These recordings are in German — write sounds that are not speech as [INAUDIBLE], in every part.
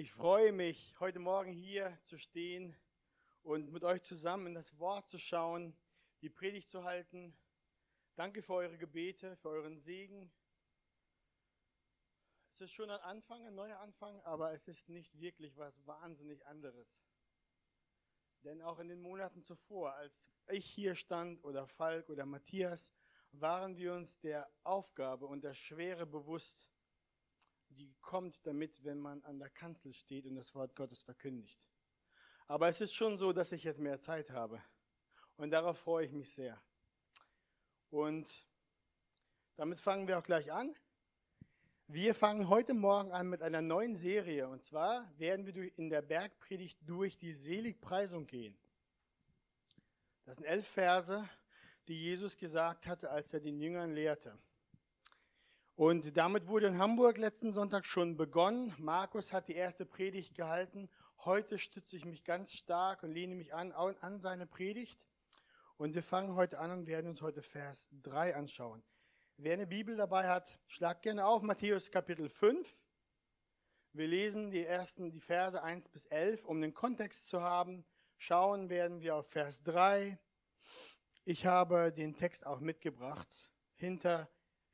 Ich freue mich, heute Morgen hier zu stehen und mit euch zusammen in das Wort zu schauen, die Predigt zu halten. Danke für eure Gebete, für euren Segen. Es ist schon ein Anfang, ein neuer Anfang, aber es ist nicht wirklich was wahnsinnig anderes. Denn auch in den Monaten zuvor, als ich hier stand oder Falk oder Matthias, waren wir uns der Aufgabe und der Schwere bewusst, die kommt damit, wenn man an der Kanzel steht und das Wort Gottes verkündigt. Aber es ist schon so, dass ich jetzt mehr Zeit habe. Und darauf freue ich mich sehr. Und damit fangen wir auch gleich an. Wir fangen heute Morgen an mit einer neuen Serie. Und zwar werden wir in der Bergpredigt durch die Seligpreisung gehen. Das sind elf Verse, die Jesus gesagt hatte, als er den Jüngern lehrte. Und damit wurde in Hamburg letzten Sonntag schon begonnen. Markus hat die erste Predigt gehalten. Heute stütze ich mich ganz stark und lehne mich an, an seine Predigt. Und wir fangen heute an und werden uns heute Vers 3 anschauen. Wer eine Bibel dabei hat, schlagt gerne auf Matthäus Kapitel 5. Wir lesen die ersten, die Verse 1 bis 11, um den Kontext zu haben. Schauen werden wir auf Vers 3. Ich habe den Text auch mitgebracht. Hinter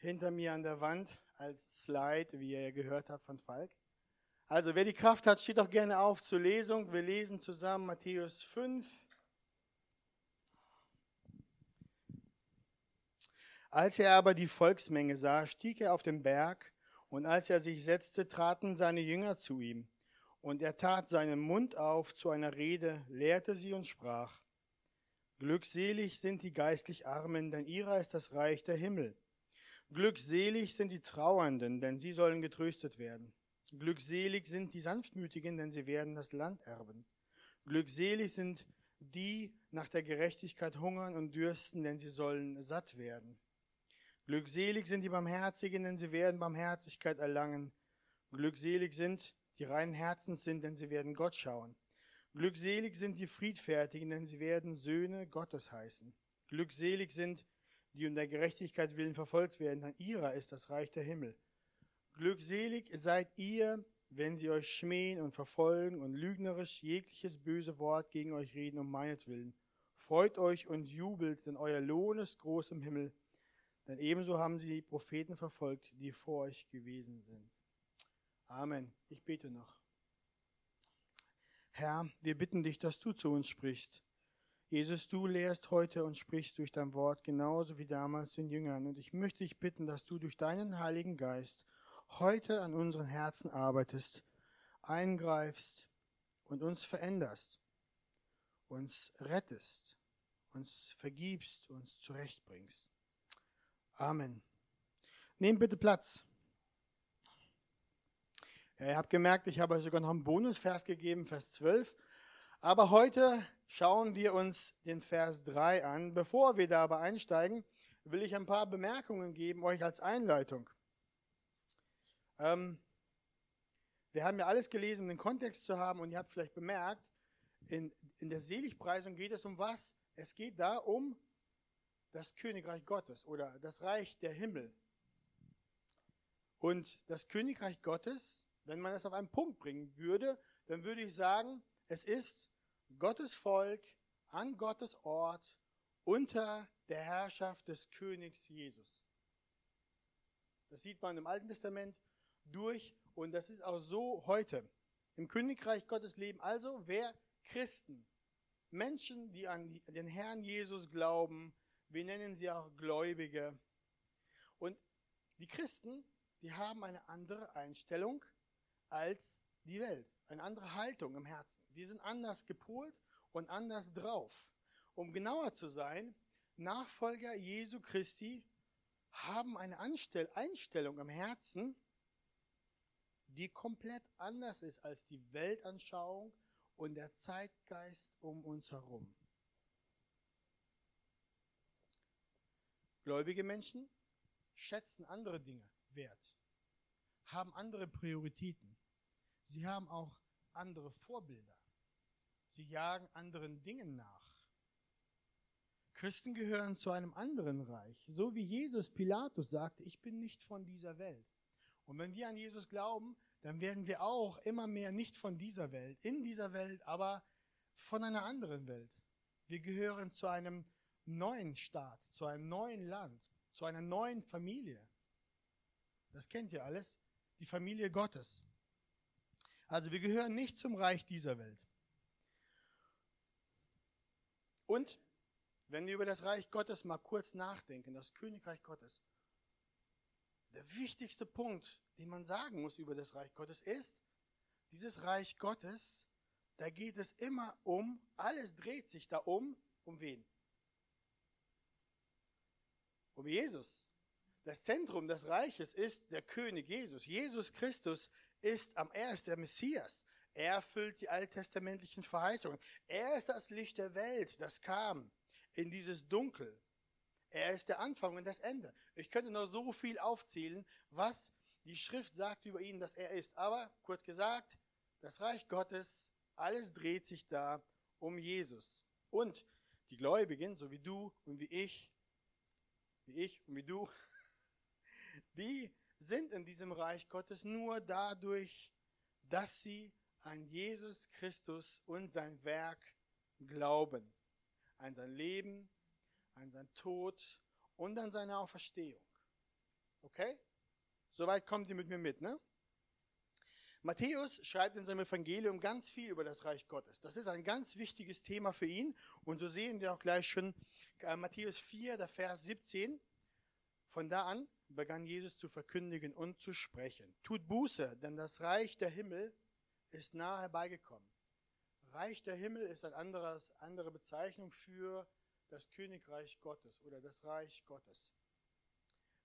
hinter mir an der Wand als Slide, wie ihr gehört habt von Falk. Also wer die Kraft hat, steht doch gerne auf zur Lesung. Wir lesen zusammen Matthäus 5. Als er aber die Volksmenge sah, stieg er auf den Berg, und als er sich setzte, traten seine Jünger zu ihm. Und er tat seinen Mund auf zu einer Rede, lehrte sie und sprach, Glückselig sind die geistlich Armen, denn ihrer ist das Reich der Himmel. Glückselig sind die Trauernden, denn sie sollen getröstet werden. Glückselig sind die Sanftmütigen, denn sie werden das Land erben. Glückselig sind die nach der Gerechtigkeit hungern und dürsten, denn sie sollen satt werden. Glückselig sind die Barmherzigen, denn sie werden Barmherzigkeit erlangen. Glückselig sind die reinen Herzens sind, denn sie werden Gott schauen. Glückselig sind die Friedfertigen, denn sie werden Söhne Gottes heißen. Glückselig sind die um der Gerechtigkeit willen verfolgt werden, dann ihrer ist das Reich der Himmel. Glückselig seid ihr, wenn sie euch schmähen und verfolgen und lügnerisch jegliches böse Wort gegen euch reden um meinetwillen. Freut euch und jubelt, denn euer Lohn ist groß im Himmel. Denn ebenso haben sie die Propheten verfolgt, die vor euch gewesen sind. Amen. Ich bete noch. Herr, wir bitten dich, dass du zu uns sprichst. Jesus, du lehrst heute und sprichst durch dein Wort genauso wie damals den Jüngern. Und ich möchte dich bitten, dass du durch deinen Heiligen Geist heute an unseren Herzen arbeitest, eingreifst und uns veränderst, uns rettest, uns vergibst, uns zurechtbringst. Amen. Nehmt bitte Platz. Ja, ihr habt gemerkt, ich habe euch sogar noch einen Bonusvers gegeben, Vers 12. Aber heute schauen wir uns den Vers 3 an. Bevor wir dabei einsteigen, will ich ein paar Bemerkungen geben, euch als Einleitung. Ähm, wir haben ja alles gelesen, um den Kontext zu haben, und ihr habt vielleicht bemerkt, in, in der Seligpreisung geht es um was? Es geht da um das Königreich Gottes oder das Reich der Himmel. Und das Königreich Gottes, wenn man es auf einen Punkt bringen würde, dann würde ich sagen, es ist Gottes Volk an Gottes Ort unter der Herrschaft des Königs Jesus. Das sieht man im Alten Testament durch und das ist auch so heute. Im Königreich Gottes leben also wer Christen, Menschen, die an den Herrn Jesus glauben, wir nennen sie auch Gläubige. Und die Christen, die haben eine andere Einstellung als die Welt, eine andere Haltung im Herzen. Die sind anders gepolt und anders drauf. Um genauer zu sein, Nachfolger Jesu Christi haben eine Anstell Einstellung im Herzen, die komplett anders ist als die Weltanschauung und der Zeitgeist um uns herum. Gläubige Menschen schätzen andere Dinge wert, haben andere Prioritäten. Sie haben auch andere Vorbilder. Sie jagen anderen Dingen nach. Christen gehören zu einem anderen Reich. So wie Jesus Pilatus sagte, ich bin nicht von dieser Welt. Und wenn wir an Jesus glauben, dann werden wir auch immer mehr nicht von dieser Welt, in dieser Welt, aber von einer anderen Welt. Wir gehören zu einem neuen Staat, zu einem neuen Land, zu einer neuen Familie. Das kennt ihr alles, die Familie Gottes. Also wir gehören nicht zum Reich dieser Welt. Und wenn wir über das Reich Gottes mal kurz nachdenken, das Königreich Gottes, der wichtigste Punkt, den man sagen muss über das Reich Gottes ist, dieses Reich Gottes, da geht es immer um, alles dreht sich da um, um wen? Um Jesus. Das Zentrum des Reiches ist der König Jesus. Jesus Christus ist am ersten der Messias. Er erfüllt die alttestamentlichen Verheißungen. Er ist das Licht der Welt, das kam in dieses Dunkel. Er ist der Anfang und das Ende. Ich könnte noch so viel aufzählen, was die Schrift sagt über ihn, dass er ist. Aber kurz gesagt, das Reich Gottes, alles dreht sich da um Jesus. Und die Gläubigen, so wie du und wie ich, wie ich und wie du, [LAUGHS] die sind in diesem Reich Gottes nur dadurch, dass sie an Jesus Christus und sein Werk glauben, an sein Leben, an seinen Tod und an seine Auferstehung. Okay? Soweit kommt ihr mit mir mit, ne? Matthäus schreibt in seinem Evangelium ganz viel über das Reich Gottes. Das ist ein ganz wichtiges Thema für ihn. Und so sehen wir auch gleich schon äh, Matthäus 4, der Vers 17. Von da an begann Jesus zu verkündigen und zu sprechen. Tut Buße, denn das Reich der Himmel ist nahe herbeigekommen. Reich der Himmel ist eine andere Bezeichnung für das Königreich Gottes oder das Reich Gottes.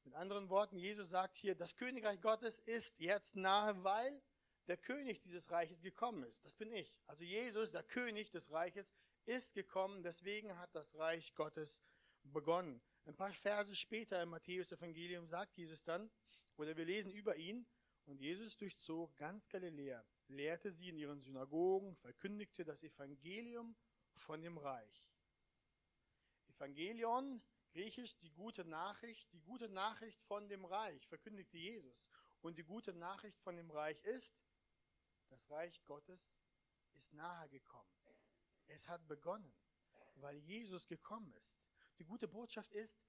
Mit anderen Worten, Jesus sagt hier, das Königreich Gottes ist jetzt nahe, weil der König dieses Reiches gekommen ist. Das bin ich. Also Jesus, der König des Reiches, ist gekommen. Deswegen hat das Reich Gottes begonnen. Ein paar Verse später im Matthäus Evangelium sagt Jesus dann, oder wir lesen über ihn, und Jesus durchzog ganz Galiläa, lehrte sie in ihren Synagogen, verkündigte das Evangelium von dem Reich. Evangelion, griechisch die gute Nachricht, die gute Nachricht von dem Reich, verkündigte Jesus. Und die gute Nachricht von dem Reich ist, das Reich Gottes ist nahe gekommen. Es hat begonnen, weil Jesus gekommen ist. Die gute Botschaft ist,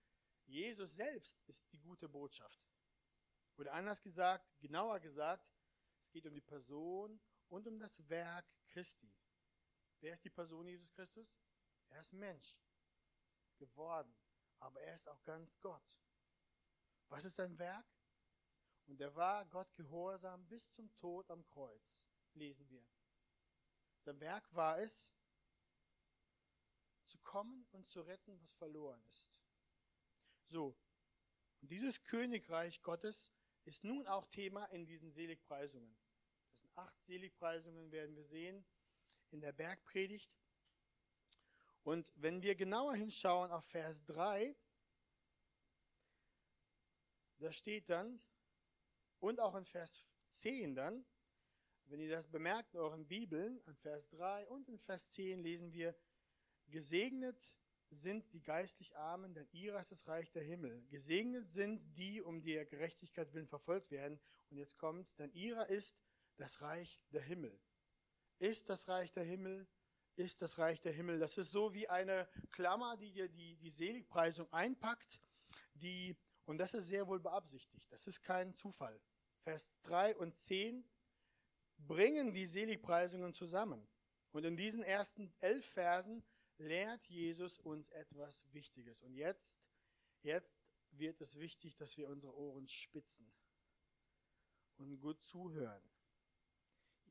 Jesus selbst ist die gute Botschaft. Oder anders gesagt, genauer gesagt, es geht um die Person und um das Werk Christi. Wer ist die Person Jesus Christus? Er ist Mensch geworden, aber er ist auch ganz Gott. Was ist sein Werk? Und er war Gott gehorsam bis zum Tod am Kreuz, lesen wir. Sein Werk war es, zu kommen und zu retten, was verloren ist. So, und dieses Königreich Gottes ist nun auch Thema in diesen Seligpreisungen. Das sind acht Seligpreisungen, werden wir sehen in der Bergpredigt. Und wenn wir genauer hinschauen auf Vers 3, da steht dann, und auch in Vers 10 dann, wenn ihr das bemerkt in euren Bibeln, an Vers 3 und in Vers 10 lesen wir, gesegnet sind die geistlich Armen, denn ihrer ist das Reich der Himmel. Gesegnet sind die, um der Gerechtigkeit willen verfolgt werden. Und jetzt kommt's, denn ihrer ist das Reich der Himmel. Ist das Reich der Himmel ist das Reich der Himmel. Das ist so wie eine Klammer, die dir die, die Seligpreisung einpackt, die, und das ist sehr wohl beabsichtigt. Das ist kein Zufall. Vers 3 und 10 bringen die Seligpreisungen zusammen. Und in diesen ersten elf Versen lehrt Jesus uns etwas Wichtiges. Und jetzt, jetzt wird es wichtig, dass wir unsere Ohren spitzen und gut zuhören.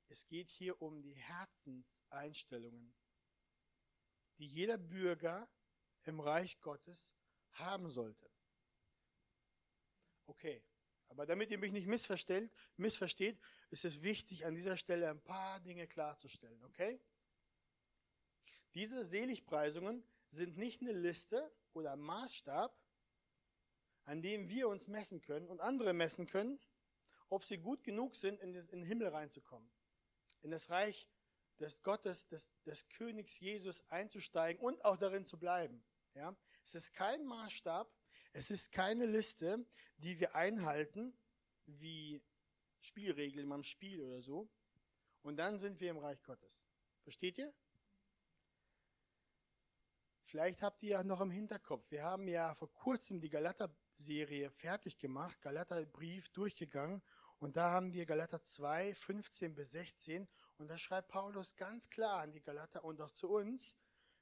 Es geht hier um die Herzenseinstellungen, die jeder Bürger im Reich Gottes haben sollte. Okay, aber damit ihr mich nicht missversteht, missversteht, ist es wichtig, an dieser Stelle ein paar Dinge klarzustellen, okay? Diese Seligpreisungen sind nicht eine Liste oder Maßstab, an dem wir uns messen können und andere messen können, ob sie gut genug sind, in den Himmel reinzukommen in das Reich des Gottes, des, des Königs Jesus einzusteigen und auch darin zu bleiben. Ja? Es ist kein Maßstab, es ist keine Liste, die wir einhalten, wie Spielregel in meinem Spiel oder so. Und dann sind wir im Reich Gottes. Versteht ihr? Vielleicht habt ihr ja noch im Hinterkopf, wir haben ja vor kurzem die Galater-Serie fertig gemacht, Galater-Brief durchgegangen und da haben wir Galater 2, 15 bis 16 und da schreibt Paulus ganz klar an die Galater und auch zu uns,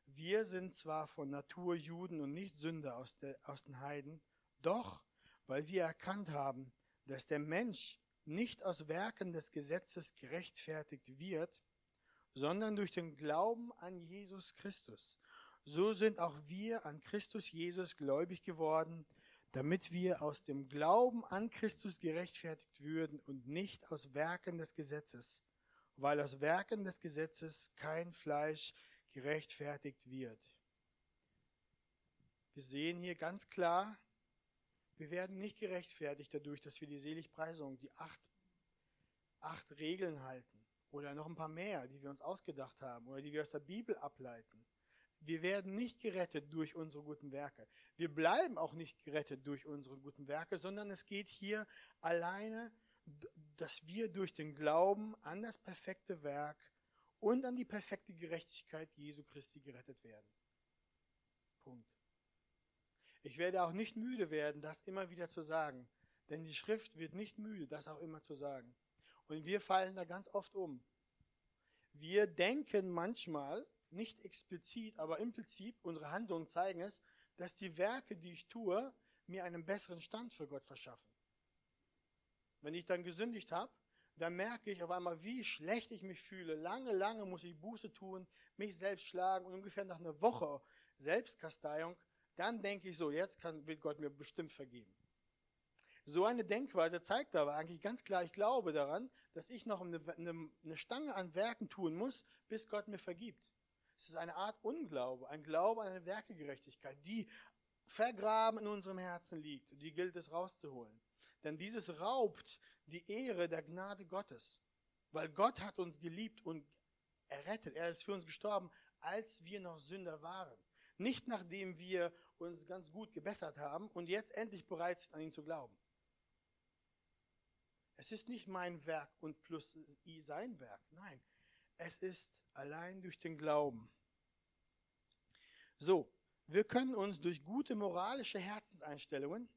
wir sind zwar von Natur Juden und nicht Sünder aus, der, aus den Heiden, doch weil wir erkannt haben, dass der Mensch nicht aus Werken des Gesetzes gerechtfertigt wird, sondern durch den Glauben an Jesus Christus. So sind auch wir an Christus Jesus gläubig geworden, damit wir aus dem Glauben an Christus gerechtfertigt würden und nicht aus Werken des Gesetzes, weil aus Werken des Gesetzes kein Fleisch gerechtfertigt wird. Wir sehen hier ganz klar, wir werden nicht gerechtfertigt dadurch, dass wir die Seligpreisung, die acht, acht Regeln halten oder noch ein paar mehr, die wir uns ausgedacht haben oder die wir aus der Bibel ableiten. Wir werden nicht gerettet durch unsere guten Werke. Wir bleiben auch nicht gerettet durch unsere guten Werke, sondern es geht hier alleine, dass wir durch den Glauben an das perfekte Werk und an die perfekte Gerechtigkeit Jesu Christi gerettet werden. Punkt. Ich werde auch nicht müde werden, das immer wieder zu sagen, denn die Schrift wird nicht müde, das auch immer zu sagen. Und wir fallen da ganz oft um. Wir denken manchmal, nicht explizit, aber implizit, unsere Handlungen zeigen es, dass die Werke, die ich tue, mir einen besseren Stand für Gott verschaffen. Wenn ich dann gesündigt habe, dann merke ich auf einmal, wie schlecht ich mich fühle. Lange, lange muss ich Buße tun, mich selbst schlagen und ungefähr nach einer Woche Selbstkasteiung, dann denke ich so, jetzt kann, will Gott mir bestimmt vergeben. So eine Denkweise zeigt aber eigentlich ganz klar, ich glaube daran, dass ich noch eine, eine, eine Stange an Werken tun muss, bis Gott mir vergibt. Es ist eine Art Unglaube, ein Glaube an eine Werkegerechtigkeit, die vergraben in unserem Herzen liegt. Die gilt es rauszuholen. Denn dieses raubt die Ehre der Gnade Gottes. Weil Gott hat uns geliebt und errettet. Er ist für uns gestorben, als wir noch Sünder waren. Nicht nachdem wir uns ganz gut gebessert haben und jetzt endlich bereit sind, an ihn zu glauben. Es ist nicht mein Werk und plus sein Werk. Nein, es ist allein durch den Glauben. So, wir können uns durch gute moralische Herzenseinstellungen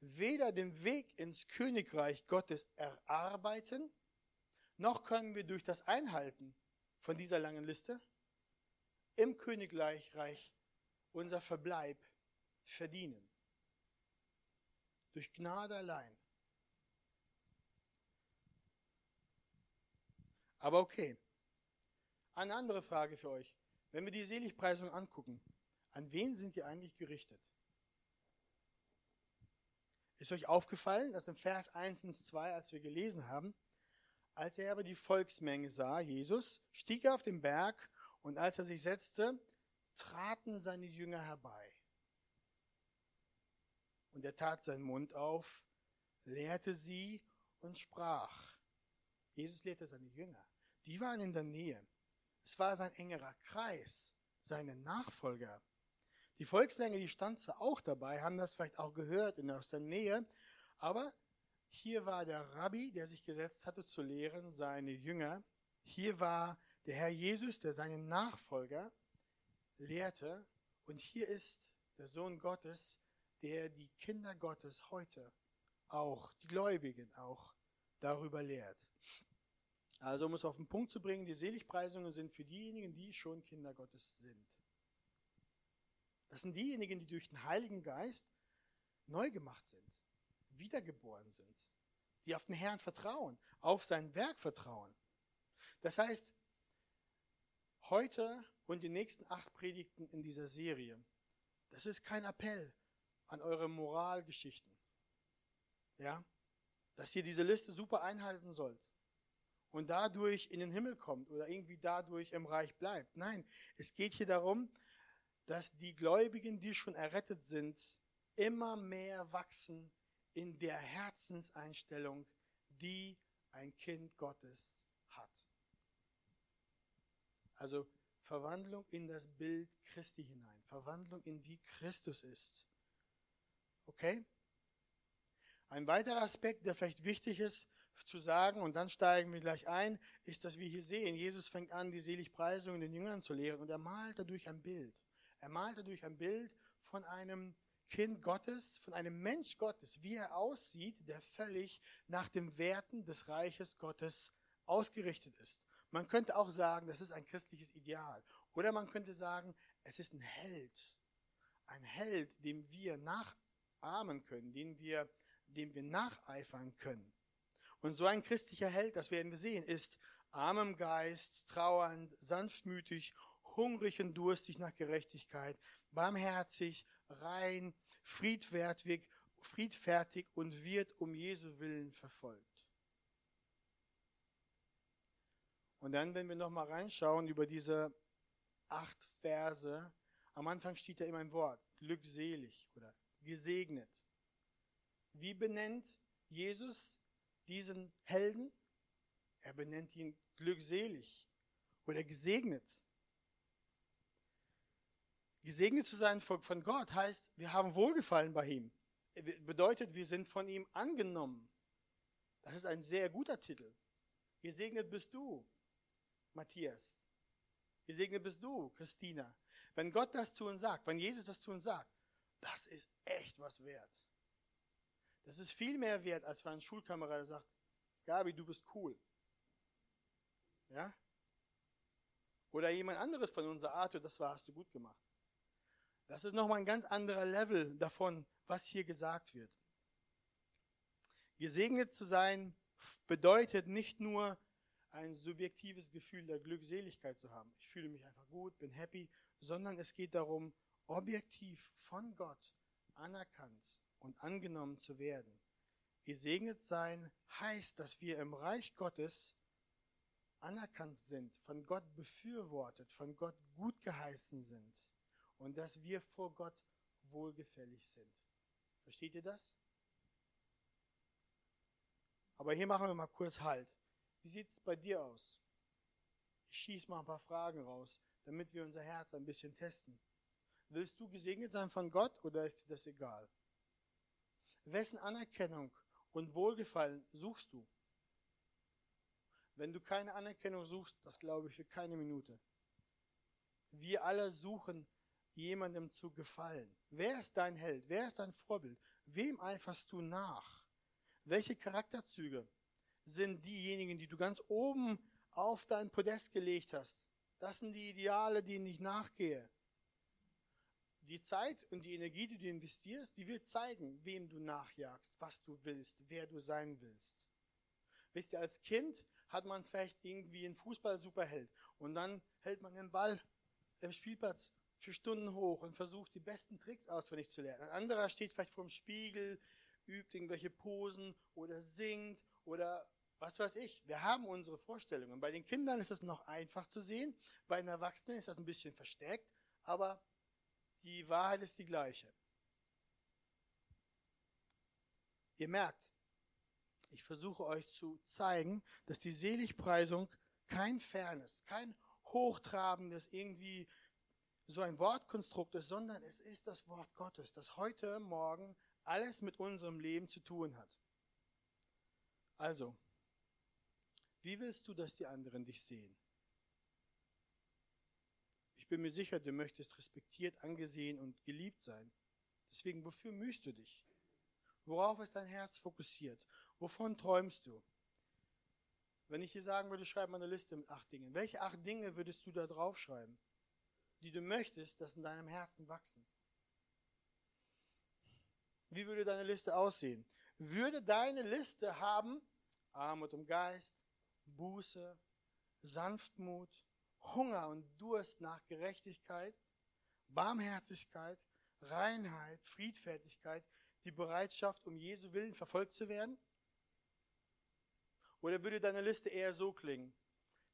weder den Weg ins Königreich Gottes erarbeiten, noch können wir durch das Einhalten von dieser langen Liste im Königreich unser Verbleib verdienen. Durch Gnade allein. Aber okay. Eine andere Frage für euch. Wenn wir die Seligpreisung angucken, an wen sind die eigentlich gerichtet? Ist euch aufgefallen, dass im Vers 1 und 2, als wir gelesen haben, als er aber die Volksmenge sah, Jesus, stieg er auf den Berg und als er sich setzte, traten seine Jünger herbei. Und er tat seinen Mund auf, lehrte sie und sprach. Jesus lehrte seine Jünger. Die waren in der Nähe. Es war sein engerer Kreis, seine Nachfolger. Die Volkslänge, die stand zwar auch dabei, haben das vielleicht auch gehört in, aus der Nähe, aber hier war der Rabbi, der sich gesetzt hatte zu lehren, seine Jünger. Hier war der Herr Jesus, der seine Nachfolger lehrte. Und hier ist der Sohn Gottes, der die Kinder Gottes heute auch, die Gläubigen auch, darüber lehrt. Also um es auf den Punkt zu bringen, die Seligpreisungen sind für diejenigen, die schon Kinder Gottes sind. Das sind diejenigen, die durch den Heiligen Geist neu gemacht sind, wiedergeboren sind, die auf den Herrn vertrauen, auf sein Werk vertrauen. Das heißt, heute und die nächsten acht Predigten in dieser Serie, das ist kein Appell an eure Moralgeschichten. Ja? Dass ihr diese Liste super einhalten sollt und dadurch in den Himmel kommt oder irgendwie dadurch im Reich bleibt. Nein, es geht hier darum, dass die Gläubigen, die schon errettet sind, immer mehr wachsen in der Herzenseinstellung, die ein Kind Gottes hat. Also Verwandlung in das Bild Christi hinein, Verwandlung in wie Christus ist. Okay? Ein weiterer Aspekt, der vielleicht wichtig ist zu sagen, und dann steigen wir gleich ein, ist, dass wir hier sehen, Jesus fängt an, die Seligpreisung den Jüngern zu lehren und er malt dadurch ein Bild. Er malt dadurch ein Bild von einem Kind Gottes, von einem Mensch Gottes, wie er aussieht, der völlig nach den Werten des Reiches Gottes ausgerichtet ist. Man könnte auch sagen, das ist ein christliches Ideal. Oder man könnte sagen, es ist ein Held. Ein Held, dem wir nachahmen können, dem wir, dem wir nacheifern können. Und so ein christlicher Held, das werden wir sehen, ist arm im Geist, trauernd, sanftmütig, hungrig und durstig nach Gerechtigkeit, barmherzig, rein, friedfertig, friedfertig und wird um Jesu Willen verfolgt. Und dann, wenn wir nochmal reinschauen über diese acht Verse, am Anfang steht ja immer ein Wort, glückselig oder gesegnet. Wie benennt Jesus diesen Helden? Er benennt ihn glückselig oder gesegnet. Gesegnet zu sein von Gott heißt, wir haben Wohlgefallen bei ihm. Bedeutet, wir sind von ihm angenommen. Das ist ein sehr guter Titel. Gesegnet bist du, Matthias. Gesegnet bist du, Christina. Wenn Gott das zu uns sagt, wenn Jesus das zu uns sagt, das ist echt was wert. Das ist viel mehr wert, als wenn ein Schulkamerad sagt, Gabi, du bist cool. Ja? Oder jemand anderes von unserer Art, das war, hast du gut gemacht. Das ist nochmal ein ganz anderer Level davon, was hier gesagt wird. Gesegnet zu sein bedeutet nicht nur ein subjektives Gefühl der Glückseligkeit zu haben. Ich fühle mich einfach gut, bin happy, sondern es geht darum, objektiv von Gott anerkannt und angenommen zu werden. Gesegnet sein heißt, dass wir im Reich Gottes anerkannt sind, von Gott befürwortet, von Gott gut geheißen sind und dass wir vor Gott wohlgefällig sind. Versteht ihr das? Aber hier machen wir mal kurz Halt. Wie sieht es bei dir aus? Ich schieße mal ein paar Fragen raus, damit wir unser Herz ein bisschen testen. Willst du gesegnet sein von Gott oder ist dir das egal? Wessen Anerkennung und Wohlgefallen suchst du? Wenn du keine Anerkennung suchst, das glaube ich für keine Minute. Wir alle suchen jemandem zu gefallen. Wer ist dein Held? Wer ist dein Vorbild? Wem eiferst du nach? Welche Charakterzüge sind diejenigen, die du ganz oben auf dein Podest gelegt hast? Das sind die Ideale, denen ich nachgehe. Die Zeit und die Energie, die du investierst, die wird zeigen, wem du nachjagst, was du willst, wer du sein willst. Wisst ihr, als Kind hat man vielleicht irgendwie einen Fußball-Superheld und dann hält man den Ball im Spielplatz für Stunden hoch und versucht, die besten Tricks auswendig zu lernen. Ein anderer steht vielleicht vor dem Spiegel, übt irgendwelche Posen oder singt oder was weiß ich. Wir haben unsere Vorstellungen. Bei den Kindern ist das noch einfach zu sehen, bei den Erwachsenen ist das ein bisschen versteckt, aber die Wahrheit ist die gleiche. Ihr merkt, ich versuche euch zu zeigen, dass die Seligpreisung kein fernes, kein hochtrabendes, irgendwie so ein Wortkonstrukt ist, sondern es ist das Wort Gottes, das heute Morgen alles mit unserem Leben zu tun hat. Also, wie willst du, dass die anderen dich sehen? Ich bin mir sicher, du möchtest respektiert, angesehen und geliebt sein. Deswegen, wofür mühst du dich? Worauf ist dein Herz fokussiert? Wovon träumst du? Wenn ich dir sagen würde, schreib mal eine Liste mit acht Dingen. Welche acht Dinge würdest du da draufschreiben? die du möchtest, dass in deinem Herzen wachsen. Wie würde deine Liste aussehen? Würde deine Liste haben Armut im Geist, Buße, Sanftmut, Hunger und Durst nach Gerechtigkeit, Barmherzigkeit, Reinheit, Friedfertigkeit, die Bereitschaft, um Jesu Willen verfolgt zu werden? Oder würde deine Liste eher so klingen?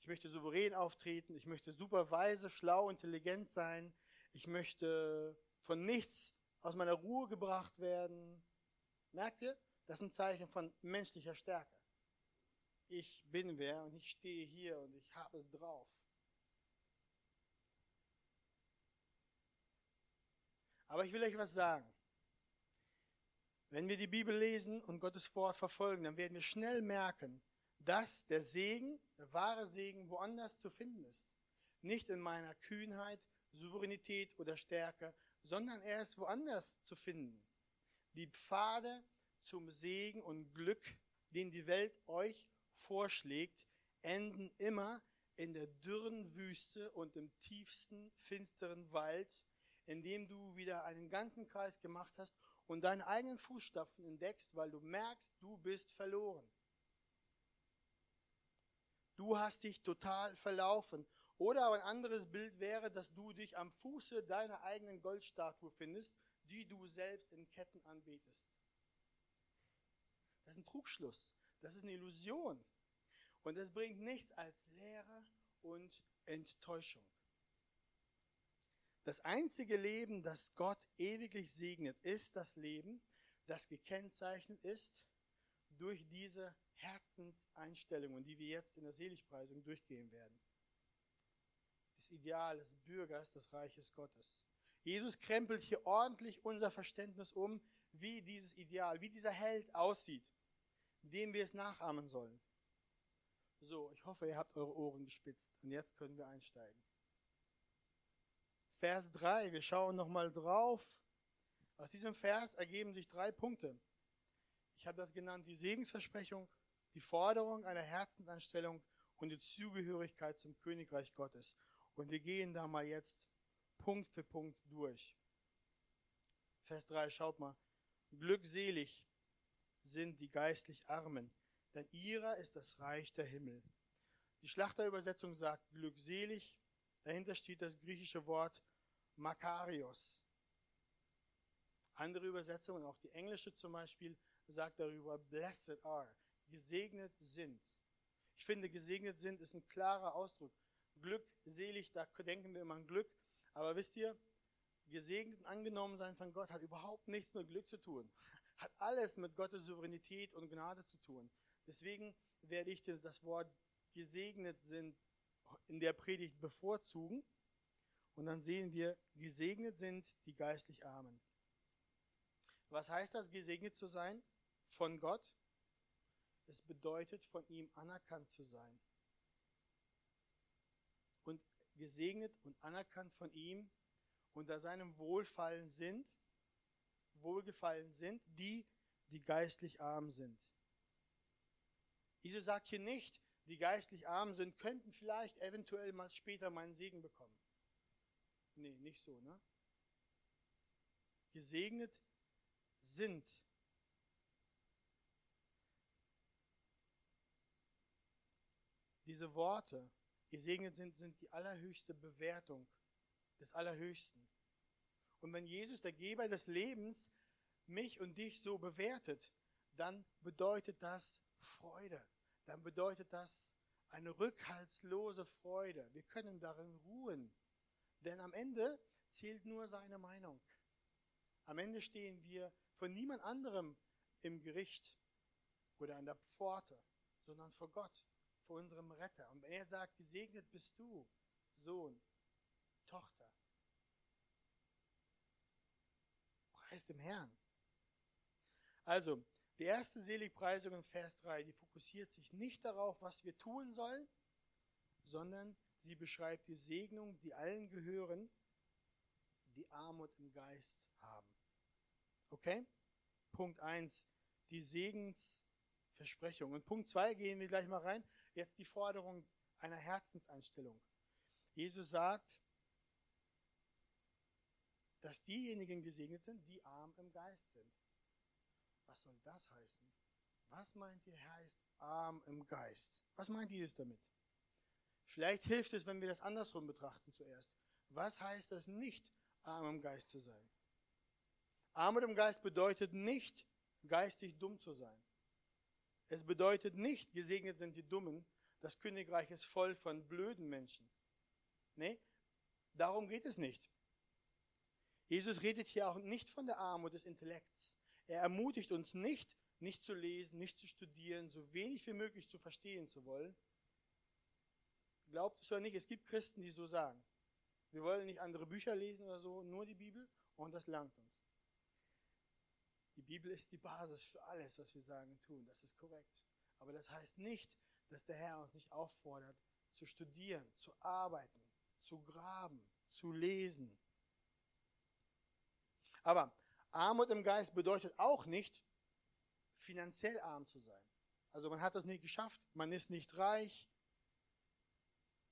Ich möchte souverän auftreten, ich möchte super weise, schlau, intelligent sein, ich möchte von nichts aus meiner Ruhe gebracht werden. Merkt ihr? Das ein Zeichen von menschlicher Stärke. Ich bin wer und ich stehe hier und ich habe es drauf. Aber ich will euch was sagen. Wenn wir die Bibel lesen und Gottes Wort verfolgen, dann werden wir schnell merken, dass der Segen, der wahre Segen, woanders zu finden ist. Nicht in meiner Kühnheit, Souveränität oder Stärke, sondern er ist woanders zu finden. Die Pfade zum Segen und Glück, den die Welt euch vorschlägt, enden immer in der dürren Wüste und im tiefsten, finsteren Wald, in dem du wieder einen ganzen Kreis gemacht hast und deinen eigenen Fußstapfen entdeckst, weil du merkst, du bist verloren. Du hast dich total verlaufen. Oder ein anderes Bild wäre, dass du dich am Fuße deiner eigenen Goldstatue findest, die du selbst in Ketten anbetest. Das ist ein Trugschluss. Das ist eine Illusion. Und es bringt nichts als Lehre und Enttäuschung. Das einzige Leben, das Gott ewiglich segnet, ist das Leben, das gekennzeichnet ist durch diese Herzenseinstellungen, die wir jetzt in der Seligpreisung durchgehen werden. Das Ideal des Bürgers des Reiches Gottes. Jesus krempelt hier ordentlich unser Verständnis um, wie dieses Ideal, wie dieser Held aussieht, dem wir es nachahmen sollen. So, ich hoffe, ihr habt eure Ohren gespitzt und jetzt können wir einsteigen. Vers 3, wir schauen nochmal drauf. Aus diesem Vers ergeben sich drei Punkte. Ich habe das genannt, die Segensversprechung, die Forderung einer Herzensanstellung und die Zugehörigkeit zum Königreich Gottes. Und wir gehen da mal jetzt Punkt für Punkt durch. Vers 3, schaut mal. Glückselig sind die geistlich Armen, denn ihrer ist das Reich der Himmel. Die Schlachterübersetzung sagt glückselig, dahinter steht das griechische Wort Makarios. Andere Übersetzungen, auch die englische zum Beispiel, sagt darüber blessed are, gesegnet sind. Ich finde, gesegnet sind ist ein klarer Ausdruck. Glückselig, da denken wir immer an Glück. Aber wisst ihr, gesegnet und angenommen sein von Gott hat überhaupt nichts mit Glück zu tun. Hat alles mit Gottes Souveränität und Gnade zu tun. Deswegen werde ich das Wort gesegnet sind in der Predigt bevorzugen. Und dann sehen wir, gesegnet sind die geistlich Armen. Was heißt das, gesegnet zu sein? Von Gott? Es bedeutet, von ihm anerkannt zu sein. Und gesegnet und anerkannt von ihm unter seinem Wohlfallen sind, Wohlgefallen sind, die, die geistlich arm sind. Jesus sagt hier nicht, die geistlich arm sind, könnten vielleicht eventuell mal später meinen Segen bekommen. Nee, nicht so, ne? Gesegnet sind. Diese Worte, gesegnet sind, sind die allerhöchste Bewertung des Allerhöchsten. Und wenn Jesus, der Geber des Lebens, mich und dich so bewertet, dann bedeutet das Freude dann bedeutet das eine rückhaltslose Freude. Wir können darin ruhen. Denn am Ende zählt nur seine Meinung. Am Ende stehen wir von niemand anderem im Gericht oder an der Pforte, sondern vor Gott, vor unserem Retter. Und wenn er sagt, gesegnet bist du, Sohn, Tochter, preis dem Herrn. Also, die erste Seligpreisung in Vers 3, die fokussiert sich nicht darauf, was wir tun sollen, sondern sie beschreibt die Segnung, die allen gehören, die Armut im Geist haben. Okay? Punkt 1, die Segensversprechung. Und Punkt 2 gehen wir gleich mal rein. Jetzt die Forderung einer Herzenseinstellung. Jesus sagt, dass diejenigen gesegnet sind, die arm im Geist sind. Was soll das heißen? Was meint ihr heißt arm im Geist? Was meint ihr damit? Vielleicht hilft es, wenn wir das andersrum betrachten zuerst. Was heißt es nicht, arm im Geist zu sein? Armut im Geist bedeutet nicht, geistig dumm zu sein. Es bedeutet nicht, gesegnet sind die Dummen, das Königreich ist voll von blöden Menschen. Nee, darum geht es nicht. Jesus redet hier auch nicht von der Armut des Intellekts. Er ermutigt uns nicht, nicht zu lesen, nicht zu studieren, so wenig wie möglich zu verstehen zu wollen. Glaubt es oder nicht, es gibt Christen, die so sagen. Wir wollen nicht andere Bücher lesen oder so, nur die Bibel und das langt uns. Die Bibel ist die Basis für alles, was wir sagen und tun. Das ist korrekt. Aber das heißt nicht, dass der Herr uns nicht auffordert, zu studieren, zu arbeiten, zu graben, zu lesen. Aber Armut im Geist bedeutet auch nicht, finanziell arm zu sein. Also man hat das nicht geschafft, man ist nicht reich,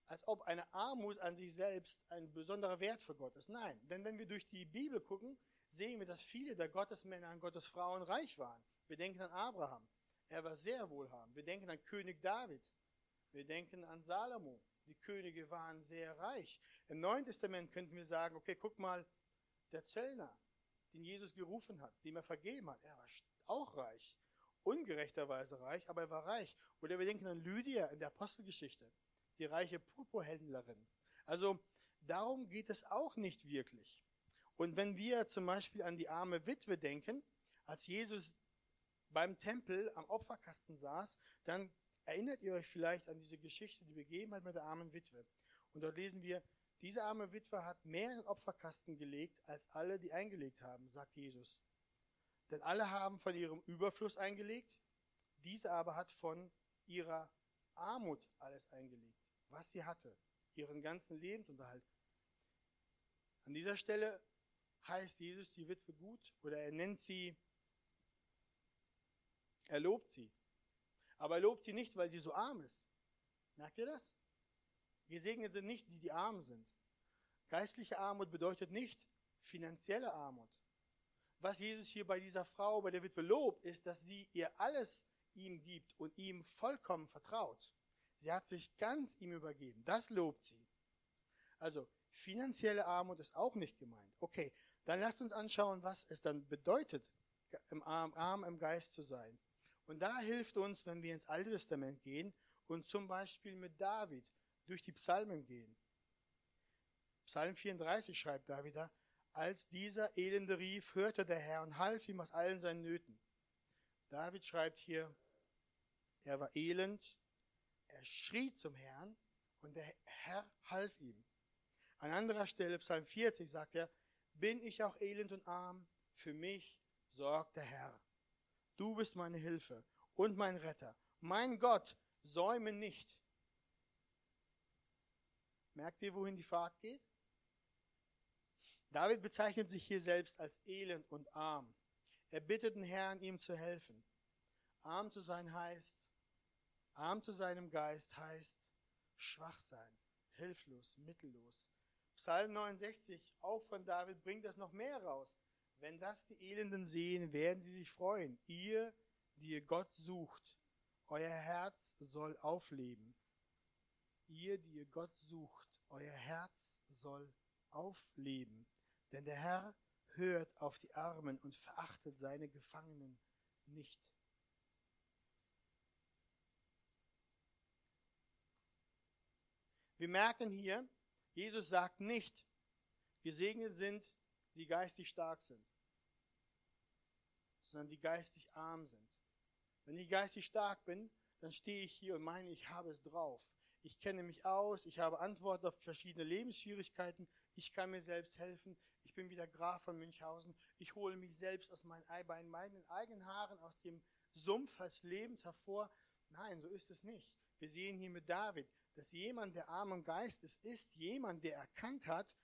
als ob eine Armut an sich selbst ein besonderer Wert für Gott ist. Nein, denn wenn wir durch die Bibel gucken, sehen wir, dass viele der Gottesmänner und Gottesfrauen reich waren. Wir denken an Abraham, er war sehr wohlhabend. Wir denken an König David, wir denken an Salomo, die Könige waren sehr reich. Im Neuen Testament könnten wir sagen, okay, guck mal, der Zöllner, den Jesus gerufen hat, dem er vergeben hat, er war auch reich. Ungerechterweise reich, aber er war reich. Oder wir denken an Lydia in der Apostelgeschichte die reiche Purpurhändlerin. Also darum geht es auch nicht wirklich. Und wenn wir zum Beispiel an die arme Witwe denken, als Jesus beim Tempel am Opferkasten saß, dann erinnert ihr euch vielleicht an diese Geschichte, die Begebenheit mit der armen Witwe. Und dort lesen wir, diese arme Witwe hat mehr in den Opferkasten gelegt, als alle, die eingelegt haben, sagt Jesus. Denn alle haben von ihrem Überfluss eingelegt, diese aber hat von ihrer Armut alles eingelegt was sie hatte, ihren ganzen Lebensunterhalt. An dieser Stelle heißt Jesus die Witwe gut oder er nennt sie, er lobt sie. Aber er lobt sie nicht, weil sie so arm ist. Merkt ihr das? Gesegnet sind nicht die, die arm sind. Geistliche Armut bedeutet nicht finanzielle Armut. Was Jesus hier bei dieser Frau, bei der Witwe lobt, ist, dass sie ihr alles ihm gibt und ihm vollkommen vertraut. Sie hat sich ganz ihm übergeben. Das lobt sie. Also finanzielle Armut ist auch nicht gemeint. Okay, dann lasst uns anschauen, was es dann bedeutet, im Arm, arm im Geist zu sein. Und da hilft uns, wenn wir ins Alte Testament gehen und zum Beispiel mit David durch die Psalmen gehen. Psalm 34 schreibt David da, als dieser Elende rief, hörte der Herr und half ihm aus allen seinen Nöten. David schreibt hier, er war elend, er schrie zum Herrn und der Herr half ihm. An anderer Stelle, Psalm 40, sagt er, bin ich auch elend und arm, für mich sorgt der Herr. Du bist meine Hilfe und mein Retter. Mein Gott, säume nicht. Merkt ihr, wohin die Fahrt geht? David bezeichnet sich hier selbst als elend und arm. Er bittet den Herrn, ihm zu helfen. Arm zu sein heißt, Arm zu seinem Geist heißt schwach sein, hilflos, mittellos. Psalm 69, auch von David, bringt das noch mehr raus. Wenn das die Elenden sehen, werden sie sich freuen. Ihr, die ihr Gott sucht, euer Herz soll aufleben. Ihr, die ihr Gott sucht, euer Herz soll aufleben. Denn der Herr hört auf die Armen und verachtet seine Gefangenen nicht. Wir merken hier, Jesus sagt nicht, gesegnet sind, die geistig stark sind, sondern die geistig arm sind. Wenn ich geistig stark bin, dann stehe ich hier und meine, ich habe es drauf. Ich kenne mich aus, ich habe Antworten auf verschiedene Lebensschwierigkeiten, ich kann mir selbst helfen, ich bin wieder Graf von Münchhausen, ich hole mich selbst aus meinen, bei meinen eigenen Haaren aus dem Sumpf des Lebens hervor. Nein, so ist es nicht. Wir sehen hier mit David, dass jemand, der arm im Geist ist, ist jemand, der erkannt hat,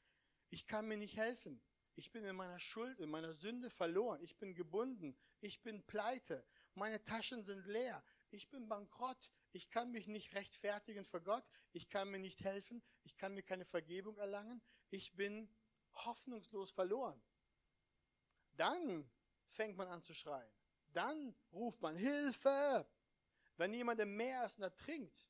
ich kann mir nicht helfen. Ich bin in meiner Schuld, in meiner Sünde verloren. Ich bin gebunden. Ich bin pleite. Meine Taschen sind leer. Ich bin bankrott. Ich kann mich nicht rechtfertigen vor Gott. Ich kann mir nicht helfen. Ich kann mir keine Vergebung erlangen. Ich bin hoffnungslos verloren. Dann fängt man an zu schreien. Dann ruft man Hilfe. Wenn jemand im Meer ist und ertrinkt,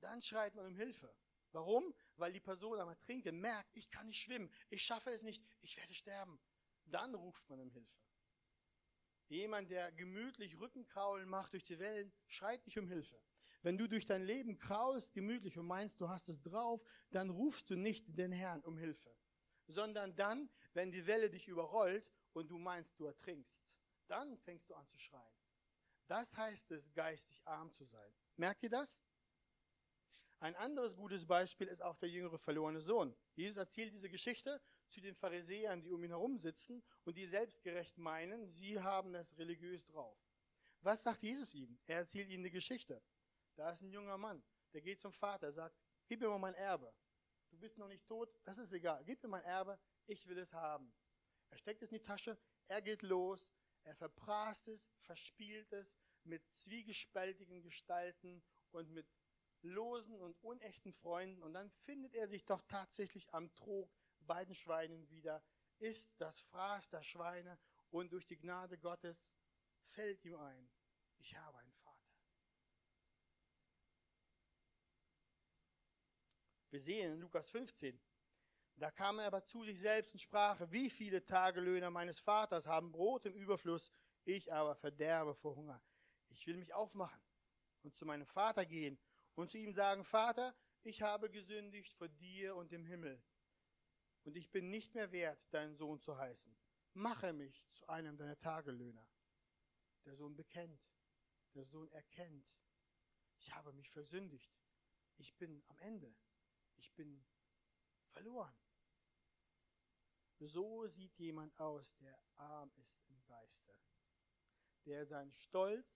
dann schreit man um Hilfe. Warum? Weil die Person am Ertrinken merkt, ich kann nicht schwimmen, ich schaffe es nicht, ich werde sterben. Dann ruft man um Hilfe. Jemand, der gemütlich Rückenkraulen macht durch die Wellen, schreit nicht um Hilfe. Wenn du durch dein Leben kraulst gemütlich und meinst, du hast es drauf, dann rufst du nicht den Herrn um Hilfe, sondern dann, wenn die Welle dich überrollt und du meinst, du ertrinkst, dann fängst du an zu schreien. Das heißt es, geistig arm zu sein. Merkt ihr das? Ein anderes gutes Beispiel ist auch der jüngere verlorene Sohn. Jesus erzählt diese Geschichte zu den Pharisäern, die um ihn herum sitzen und die selbstgerecht meinen, sie haben es religiös drauf. Was sagt Jesus ihm? Er erzählt ihnen eine Geschichte. Da ist ein junger Mann, der geht zum Vater, sagt, gib mir mal mein Erbe. Du bist noch nicht tot, das ist egal. Gib mir mein Erbe, ich will es haben. Er steckt es in die Tasche, er geht los, er verprasst es, verspielt es mit zwiegespaltigen Gestalten und mit losen und unechten Freunden. Und dann findet er sich doch tatsächlich am Trog bei den Schweinen wieder, isst das Fraß der Schweine und durch die Gnade Gottes fällt ihm ein, ich habe einen Vater. Wir sehen in Lukas 15, da kam er aber zu sich selbst und sprach, wie viele Tagelöhner meines Vaters haben Brot im Überfluss, ich aber verderbe vor Hunger. Ich will mich aufmachen und zu meinem Vater gehen und zu ihm sagen, Vater, ich habe gesündigt vor dir und dem Himmel, und ich bin nicht mehr wert, dein Sohn zu heißen. Mache mich zu einem deiner Tagelöhner. Der Sohn bekennt, der Sohn erkennt, ich habe mich versündigt, ich bin am Ende, ich bin verloren. So sieht jemand aus, der arm ist im Geiste, der seinen Stolz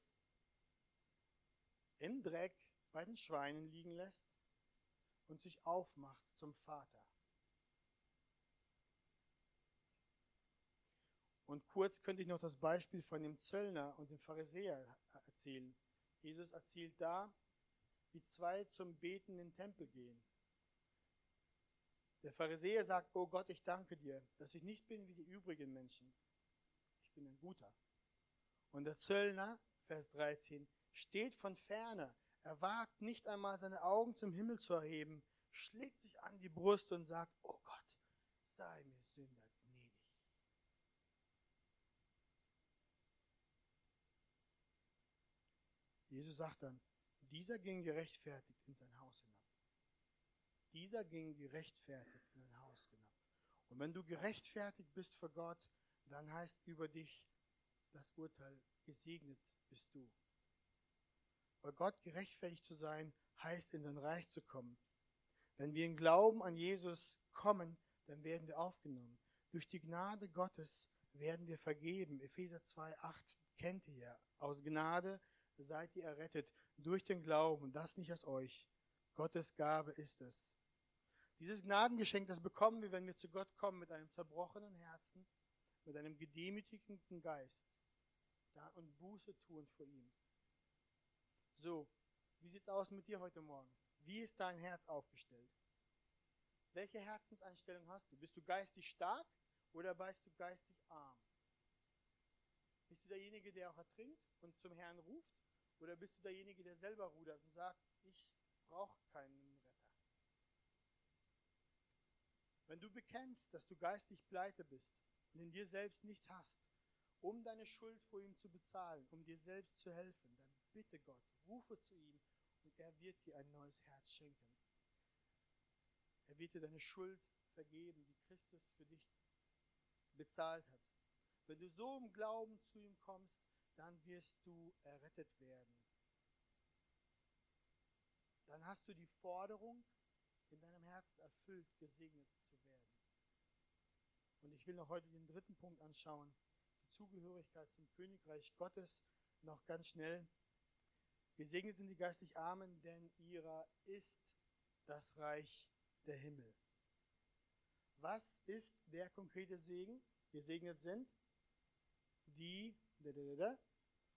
im Dreck bei den Schweinen liegen lässt und sich aufmacht zum Vater. Und kurz könnte ich noch das Beispiel von dem Zöllner und dem Pharisäer erzählen. Jesus erzählt da, wie zwei zum Beten in den Tempel gehen. Der Pharisäer sagt, oh Gott, ich danke dir, dass ich nicht bin wie die übrigen Menschen. Ich bin ein guter. Und der Zöllner, Vers 13, steht von ferne. Er wagt nicht einmal seine Augen zum Himmel zu erheben, schlägt sich an die Brust und sagt, oh Gott, sei mir Sünder Jesus sagt dann, dieser ging gerechtfertigt in sein Haus. Dieser ging gerechtfertigt in sein Haus hinab. Und wenn du gerechtfertigt bist für Gott, dann heißt über dich das Urteil, gesegnet bist du. Bei Gott gerechtfertigt zu sein, heißt in sein Reich zu kommen. Wenn wir im Glauben an Jesus kommen, dann werden wir aufgenommen. Durch die Gnade Gottes werden wir vergeben. Epheser 2,8 kennt ihr ja. Aus Gnade seid ihr errettet durch den Glauben, das nicht aus euch. Gottes Gabe ist es. Dieses Gnadengeschenk, das bekommen wir, wenn wir zu Gott kommen mit einem zerbrochenen Herzen, mit einem gedemütigten Geist und Buße tun vor ihm. So, wie sieht es aus mit dir heute Morgen? Wie ist dein Herz aufgestellt? Welche Herzenseinstellung hast du? Bist du geistig stark oder bist du geistig arm? Bist du derjenige, der auch ertrinkt und zum Herrn ruft? Oder bist du derjenige, der selber rudert und sagt, ich brauche keinen Retter? Wenn du bekennst, dass du geistig pleite bist und in dir selbst nichts hast, um deine Schuld vor ihm zu bezahlen, um dir selbst zu helfen, dann bitte Gott, rufe zu ihm und er wird dir ein neues Herz schenken. Er wird dir deine Schuld vergeben, die Christus für dich bezahlt hat. Wenn du so im Glauben zu ihm kommst, dann wirst du errettet werden. Dann hast du die Forderung in deinem Herzen erfüllt, gesegnet. Und ich will noch heute den dritten Punkt anschauen, die Zugehörigkeit zum Königreich Gottes, noch ganz schnell. Gesegnet sind die geistig Armen, denn ihrer ist das Reich der Himmel. Was ist der konkrete Segen? Gesegnet sind die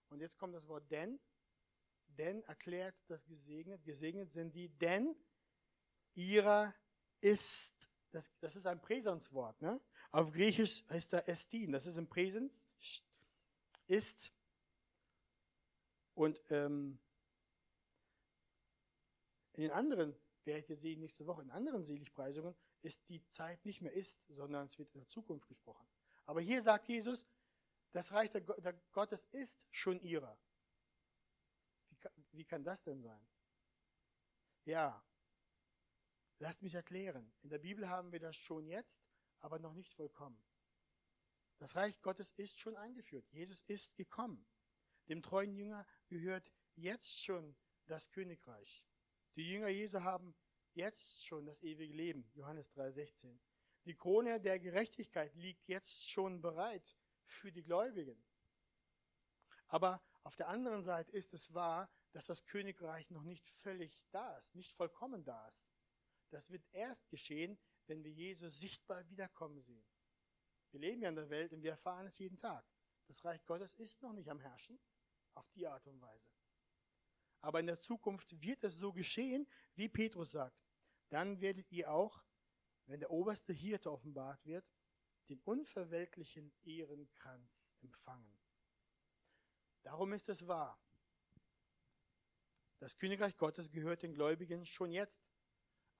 und jetzt kommt das Wort denn. Denn erklärt das gesegnet. Gesegnet sind die, denn ihrer ist, das, das ist ein Präsenswort. Ne? Auf Griechisch heißt da estin. Das ist im Präsens, ist. Und ähm, in den anderen, werdet ihr sehen nächste Woche, in anderen Seligpreisungen ist die Zeit nicht mehr ist, sondern es wird in der Zukunft gesprochen. Aber hier sagt Jesus, das Reich der, der Gottes ist schon ihrer. Wie wie kann das denn sein? Ja, lasst mich erklären. In der Bibel haben wir das schon jetzt, aber noch nicht vollkommen. Das Reich Gottes ist schon eingeführt. Jesus ist gekommen. Dem treuen Jünger gehört jetzt schon das Königreich. Die Jünger Jesu haben jetzt schon das ewige Leben. Johannes 3,16. Die Krone der Gerechtigkeit liegt jetzt schon bereit für die Gläubigen. Aber auf der anderen Seite ist es wahr, dass das Königreich noch nicht völlig da ist, nicht vollkommen da ist. Das wird erst geschehen, wenn wir Jesus sichtbar wiederkommen sehen. Wir leben ja in der Welt und wir erfahren es jeden Tag. Das Reich Gottes ist noch nicht am Herrschen, auf die Art und Weise. Aber in der Zukunft wird es so geschehen, wie Petrus sagt. Dann werdet ihr auch, wenn der oberste Hirte offenbart wird, den unverwelklichen Ehrenkranz empfangen. Darum ist es wahr. Das Königreich Gottes gehört den Gläubigen schon jetzt.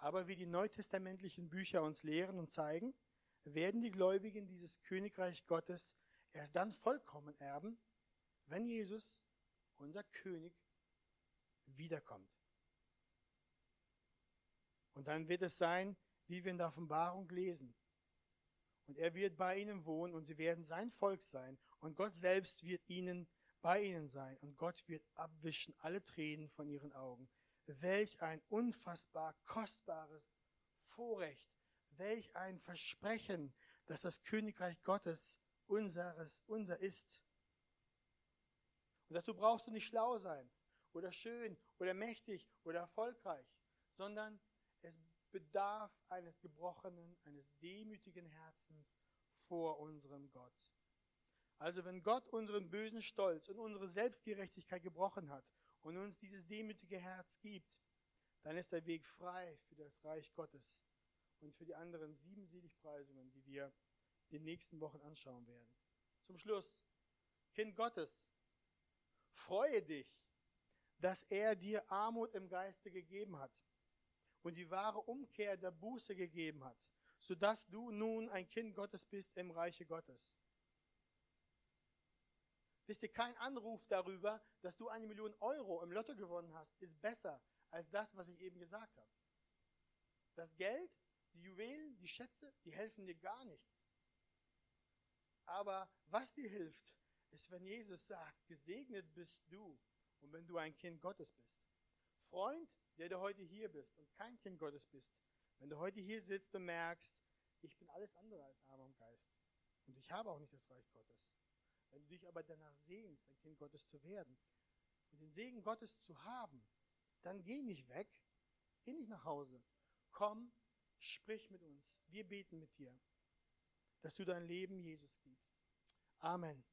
Aber wie die neutestamentlichen Bücher uns lehren und zeigen, werden die Gläubigen dieses Königreich Gottes erst dann vollkommen erben, wenn Jesus, unser König, wiederkommt. Und dann wird es sein, wie wir in der Offenbarung lesen. Und er wird bei ihnen wohnen und sie werden sein Volk sein. Und Gott selbst wird ihnen bei ihnen sein. Und Gott wird abwischen alle Tränen von ihren Augen. Welch ein unfassbar kostbares Vorrecht. Welch ein Versprechen, dass das Königreich Gottes unseres, unser ist. Und dazu brauchst du nicht schlau sein oder schön oder mächtig oder erfolgreich, sondern es bedarf eines gebrochenen, eines demütigen Herzens vor unserem Gott. Also wenn Gott unseren bösen Stolz und unsere Selbstgerechtigkeit gebrochen hat und uns dieses demütige Herz gibt, dann ist der Weg frei für das Reich Gottes und für die anderen sieben Seligpreisungen, die wir in den nächsten Wochen anschauen werden. Zum Schluss, Kind Gottes, freue dich, dass er dir Armut im Geiste gegeben hat und die wahre Umkehr der Buße gegeben hat, sodass du nun ein Kind Gottes bist im Reiche Gottes. Wisst ihr, kein Anruf darüber, dass du eine Million Euro im Lotto gewonnen hast, ist besser als das, was ich eben gesagt habe. Das Geld, die Juwelen, die Schätze, die helfen dir gar nichts. Aber was dir hilft, ist, wenn Jesus sagt, gesegnet bist du und wenn du ein Kind Gottes bist. Freund, der du heute hier bist und kein Kind Gottes bist, wenn du heute hier sitzt und merkst, ich bin alles andere als arm am Geist und ich habe auch nicht das Reich Gottes. Wenn du dich aber danach sehnst, ein Kind Gottes zu werden und den Segen Gottes zu haben, dann geh nicht weg, geh nicht nach Hause. Komm, sprich mit uns. Wir beten mit dir, dass du dein Leben Jesus gibst. Amen.